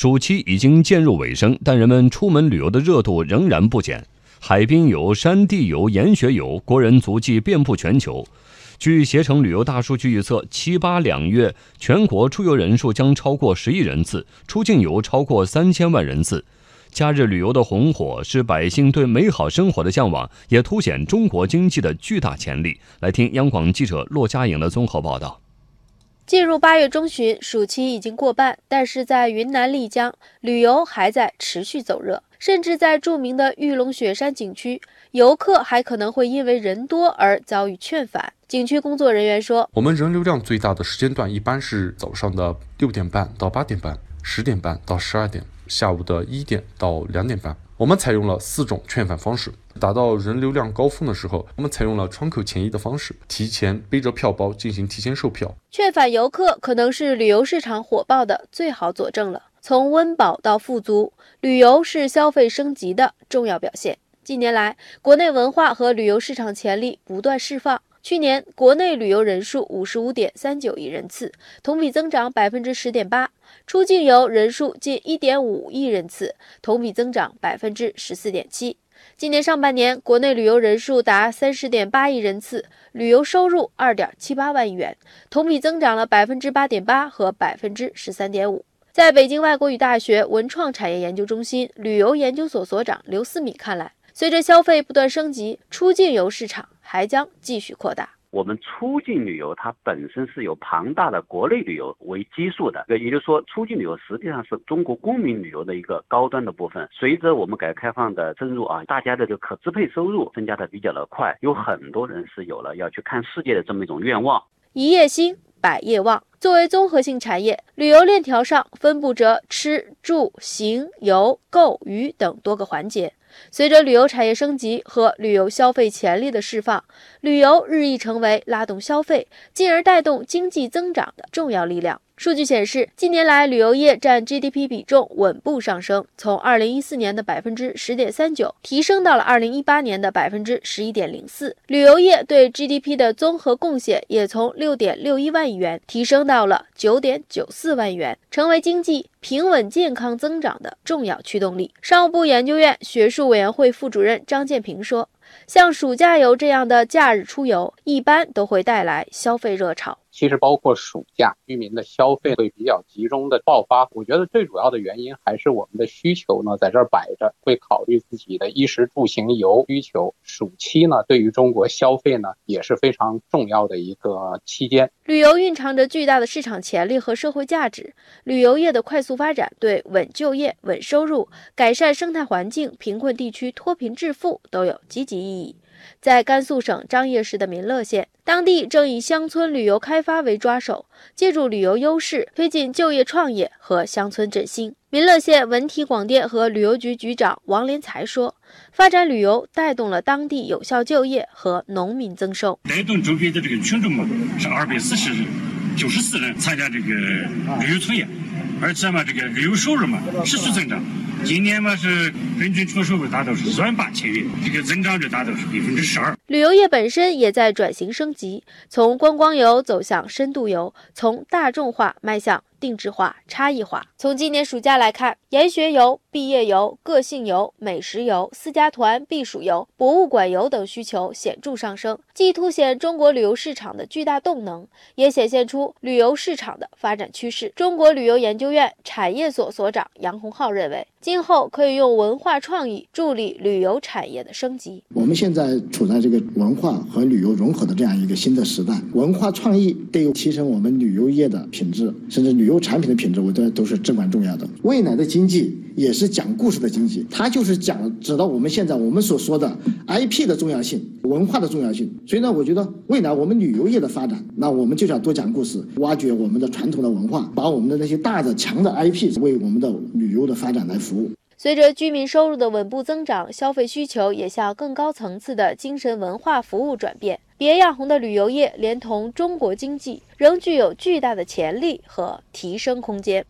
暑期已经渐入尾声，但人们出门旅游的热度仍然不减。海滨游、山地游、研学游，国人足迹遍布全球。据携程旅游大数据预测，七八两月全国出游人数将超过十亿人次，出境游超过三千万人次。假日旅游的红火是百姓对美好生活的向往，也凸显中国经济的巨大潜力。来听央广记者骆佳颖的综合报道。进入八月中旬，暑期已经过半，但是在云南丽江，旅游还在持续走热，甚至在著名的玉龙雪山景区，游客还可能会因为人多而遭遇劝返。景区工作人员说：“我们人流量最大的时间段一般是早上的六点半到八点半，十点半到十二点，下午的一点到两点半。我们采用了四种劝返方式。”达到人流量高峰的时候，我们采用了窗口前移的方式，提前背着票包进行提前售票。劝返游客可能是旅游市场火爆的最好佐证了。从温饱到富足，旅游是消费升级的重要表现。近年来，国内文化和旅游市场潜力不断释放。去年国内旅游人数五十五点三九亿人次，同比增长百分之十点八；出境游人数近一点五亿人次，同比增长百分之十四点七。今年上半年，国内旅游人数达三十点八亿人次，旅游收入二点七八万亿元，同比增长了百分之八点八和百分之十三点五。在北京外国语大学文创产业研究中心旅游研究所所长刘思敏看来，随着消费不断升级，出境游市场还将继续扩大。我们出境旅游它本身是有庞大的国内旅游为基数的，也就是说，出境旅游实际上是中国公民旅游的一个高端的部分。随着我们改革开放的深入啊，大家的这个可支配收入增加的比较的快，有很多人是有了要去看世界的这么一种愿望。一夜兴，百业旺。作为综合性产业，旅游链条上分布着吃、住、行、游、购、娱等多个环节。随着旅游产业升级和旅游消费潜力的释放，旅游日益成为拉动消费，进而带动经济增长的重要力量。数据显示，近年来旅游业占 GDP 比重稳步上升，从2014年的百分之十点三九提升到了2018年的百分之十一点零四。旅游业对 GDP 的综合贡献也从六点六一万亿元提升到了九点九四万亿元，成为经济平稳健康增长的重要驱动力。商务部研究院学术委员会副主任张建平说。像暑假游这样的假日出游，一般都会带来消费热潮。其实包括暑假，居民的消费会比较集中的爆发。我觉得最主要的原因还是我们的需求呢，在这儿摆着，会考虑自己的衣食住行游需求。暑期呢，对于中国消费呢，也是非常重要的一个期间。旅游蕴藏着巨大的市场潜力和社会价值，旅游业的快速发展对稳就业、稳收入、改善生态环境、贫困地区脱贫致富都有积极意义。在甘肃省张掖市的民乐县，当地正以乡村旅游开发为抓手，借助旅游优势推进就业创业和乡村振兴。民乐县文体广电和旅游局局长王连才说：“发展旅游带动了当地有效就业和农民增收，带动周边的这个群众嘛，是二百四十九十四人参加这个旅游从业，而且嘛，这个旅游收入嘛持续增长。”今年嘛是人均出收入达到是一万八千元，这个增长率达到是百分之十二。旅游业本身也在转型升级，从观光游走向深度游，从大众化迈向。定制化、差异化。从今年暑假来看，研学游、毕业游、个性游、美食游、私家团、避暑游、博物馆游等需求显著上升，既凸显中国旅游市场的巨大动能，也显现出旅游市场的发展趋势。中国旅游研究院产业所所长杨洪浩认为，今后可以用文化创意助力旅游产业的升级。我们现在处在这个文化和旅游融合的这样一个新的时代，文化创意对于提升我们旅游业的品质，甚至旅游产品的品质，我觉得都是至关重要的。未来的经济也是讲故事的经济，它就是讲指到我们现在我们所说的 IP 的重要性、文化的重要性。所以呢，我觉得未来我们旅游业的发展，那我们就要多讲故事，挖掘我们的传统的文化，把我们的那些大的强的 IP 为我们的旅游的发展来服务。随着居民收入的稳步增长，消费需求也向更高层次的精神文化服务转变。别样红的旅游业，连同中国经济，仍具有巨大的潜力和提升空间。